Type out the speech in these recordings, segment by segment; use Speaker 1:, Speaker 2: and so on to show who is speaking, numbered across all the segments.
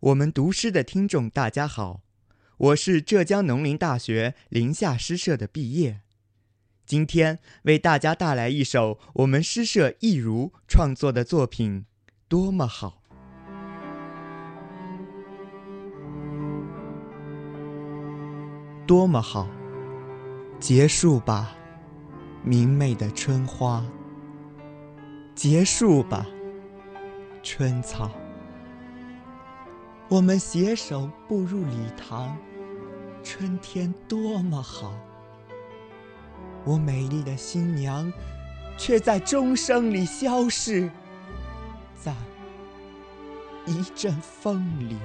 Speaker 1: 我们读诗的听众，大家好，我是浙江农林大学林下诗社的毕业，今天为大家带来一首我们诗社一如创作的作品，多么好，多么好，结束吧，明媚的春花，结束吧，春草。我们携手步入礼堂，春天多么好！我美丽的新娘，却在钟声里消逝，在一阵风里。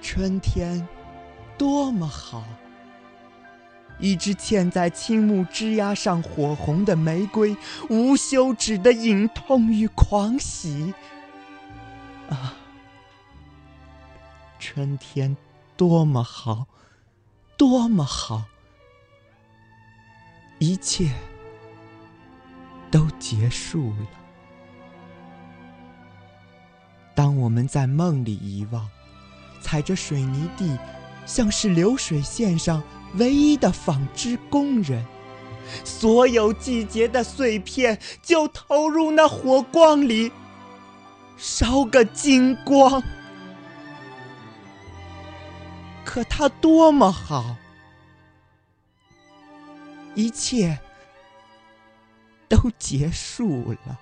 Speaker 1: 春天多么好！一支嵌在青木枝桠上火红的玫瑰，无休止的隐痛与狂喜。啊！春天多么好，多么好！一切都结束了。当我们在梦里遗忘，踩着水泥地，像是流水线上唯一的纺织工人，所有季节的碎片就投入那火光里，烧个精光。可他多么好，一切都结束了。